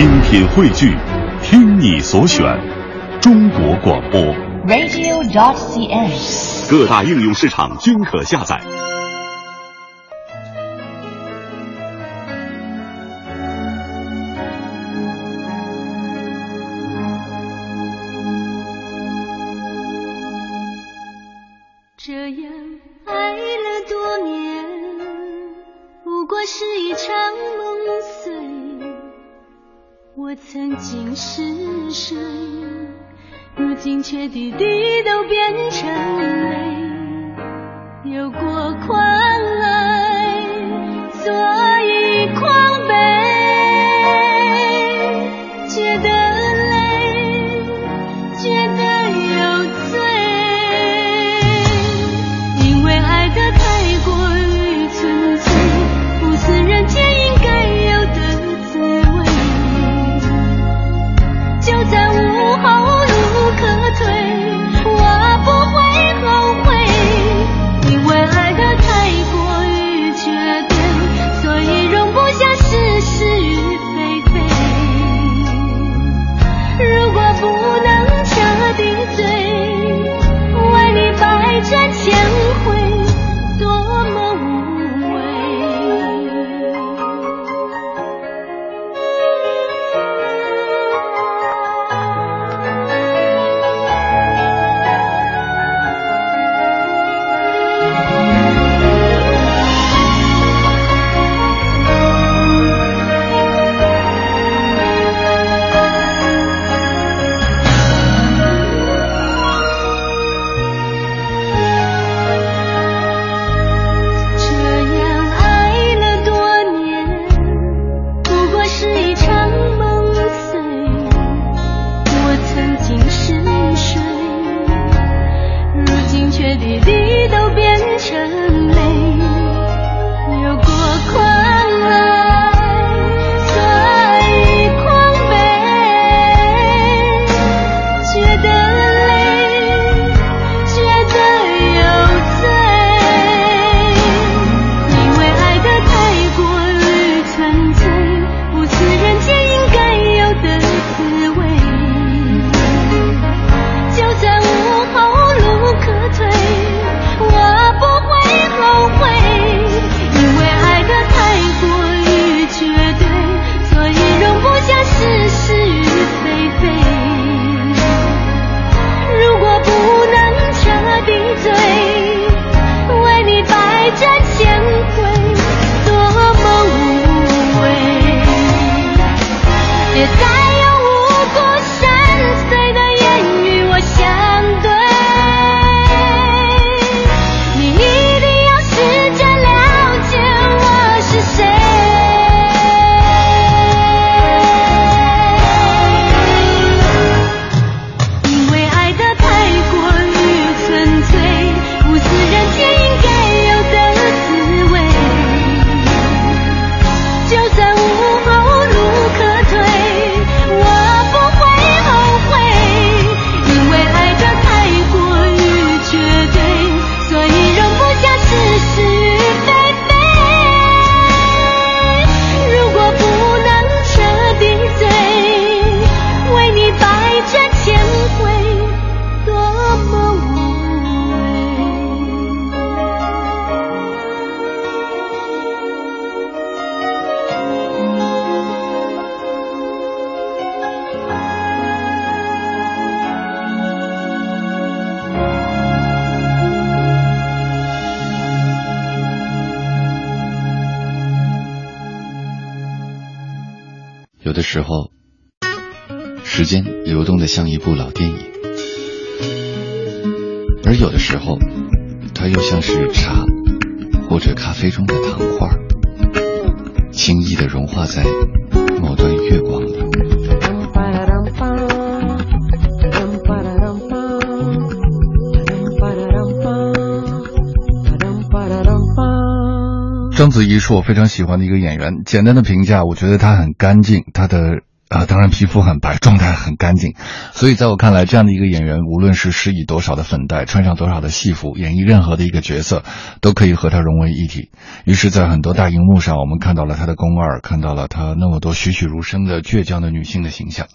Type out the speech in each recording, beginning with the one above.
精品汇聚，听你所选。中国广播。radio dot CS。各大应用市场均可下载。这样爱了多年，不过是一场梦碎。我曾经是水，如今却滴滴都变成泪。有过宽。点点滴滴都变成。有的时候时间流动的像一部老电影而有的时候它又像是茶或者咖啡中的糖块轻易的融化在某段月光章子怡是我非常喜欢的一个演员。简单的评价我觉得她很干净她的啊当然皮肤很白状态很干净。所以在我看来这样的一个演员无论是施以多少的粉黛穿上多少的戏服演绎任何的一个角色都可以和她融为一体。于是在很多大荧幕上我们看到了她的宫二看到了她那么多栩栩如生的倔强的女性的形象。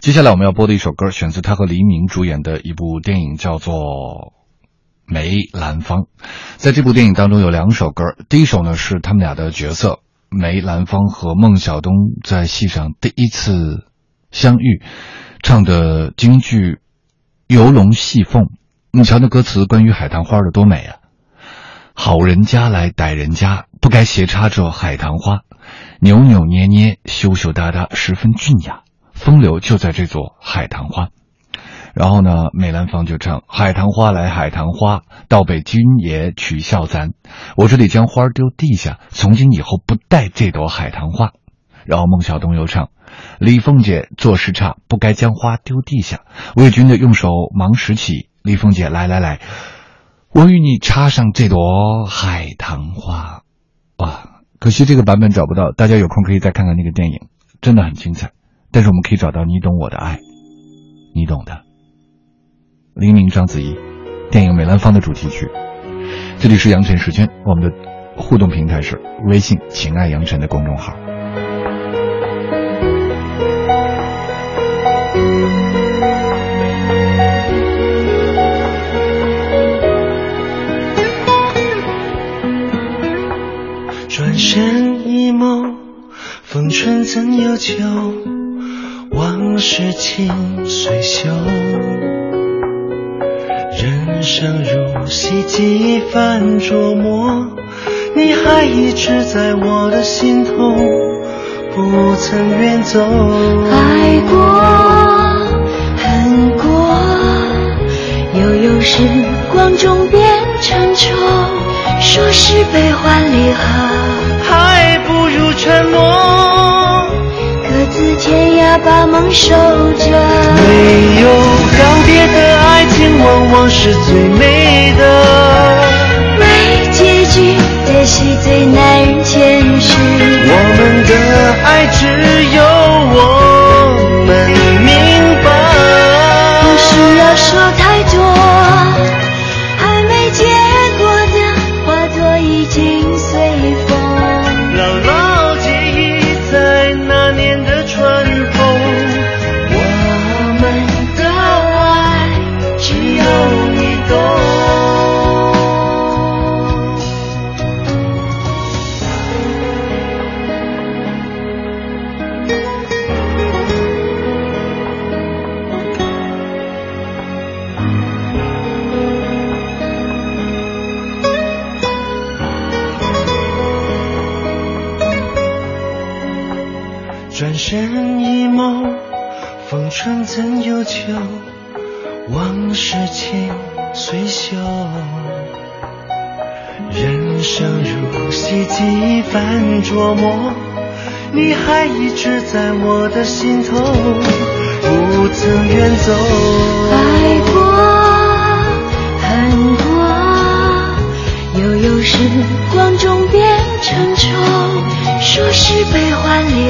接下来我们要播的一首歌选自她和黎明主演的一部电影叫做梅兰芳，在这部电影当中有两首歌。第一首呢是他们俩的角色梅兰芳和孟小冬在戏上第一次相遇，唱的京剧《游龙戏凤》。你瞧那歌词，关于海棠花的多美啊！好人家来歹人家，不该斜插着海棠花，扭扭捏捏，羞羞答答，十分俊雅。风流就在这座海棠花。然后呢，梅兰芳就唱：“海棠花来海棠花，倒被君爷取笑咱。我这里将花丢地下，从今以后不带这朵海棠花。”然后孟小冬又唱：“李凤姐做事差，不该将花丢地下。魏军的用手忙拾起，李凤姐来来来，我与你插上这朵海棠花。”哇，可惜这个版本找不到，大家有空可以再看看那个电影，真的很精彩。但是我们可以找到《你懂我的爱》，你懂的。黎明、章子怡，电影《梅兰芳》的主题曲。这里是杨晨时间，我们的互动平台是微信“情爱杨晨”的公众号。转身一梦，风春怎有秋？往事情随袖。人生如戏，几番琢磨，你还一直在我的心头，不曾远走。爱过，恨过，悠悠时光中变成愁。说是悲欢离合，还不如沉默。各自天涯，把梦守着。没有告别的爱情，往往是最美的。没结局的戏，最耐人坚持。怎有秋？往事情随袖。人生如戏，几番琢磨，你还一直在我的心头，不曾远走。爱过，恨过，悠悠时光中变成愁。说是悲欢离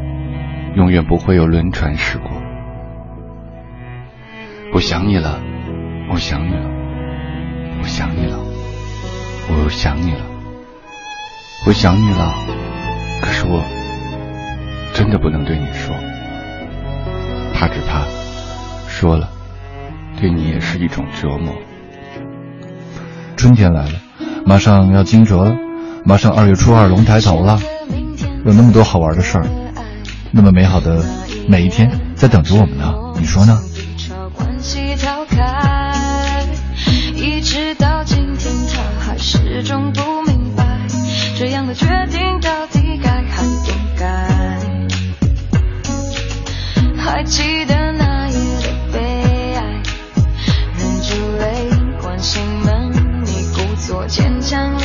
永远不会有轮船驶过。我想你了，我想你了，我想你了，我想你了，我想你了，可是我真的不能对你说，怕只怕说了，对你也是一种折磨。春天来了。马上要惊蛰了，马上二月初二龙抬头了，有那么多好玩的事儿，那么美好的每一天在等着我们呢，你说呢？一直到今天，他还始终不明白，这样的决定到底该还不该？还记得那夜的悲哀，忍住泪关心门。做坚强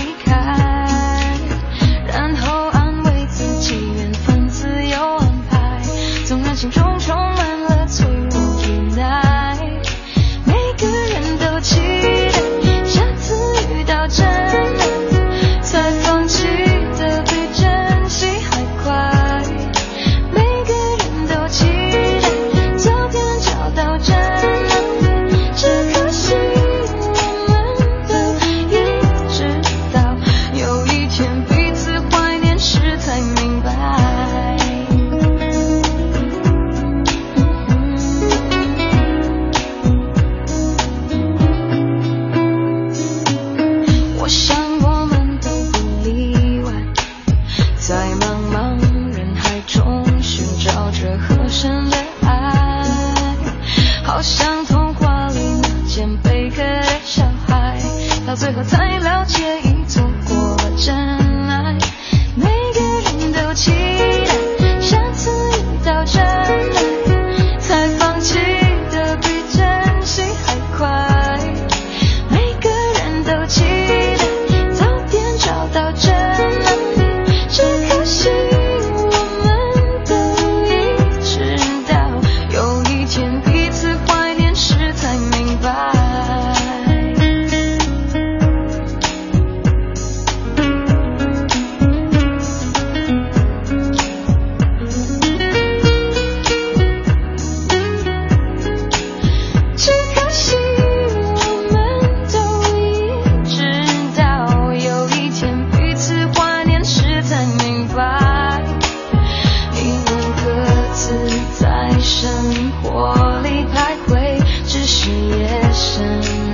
夜深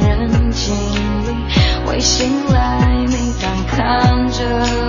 人静里会醒来，每当看着。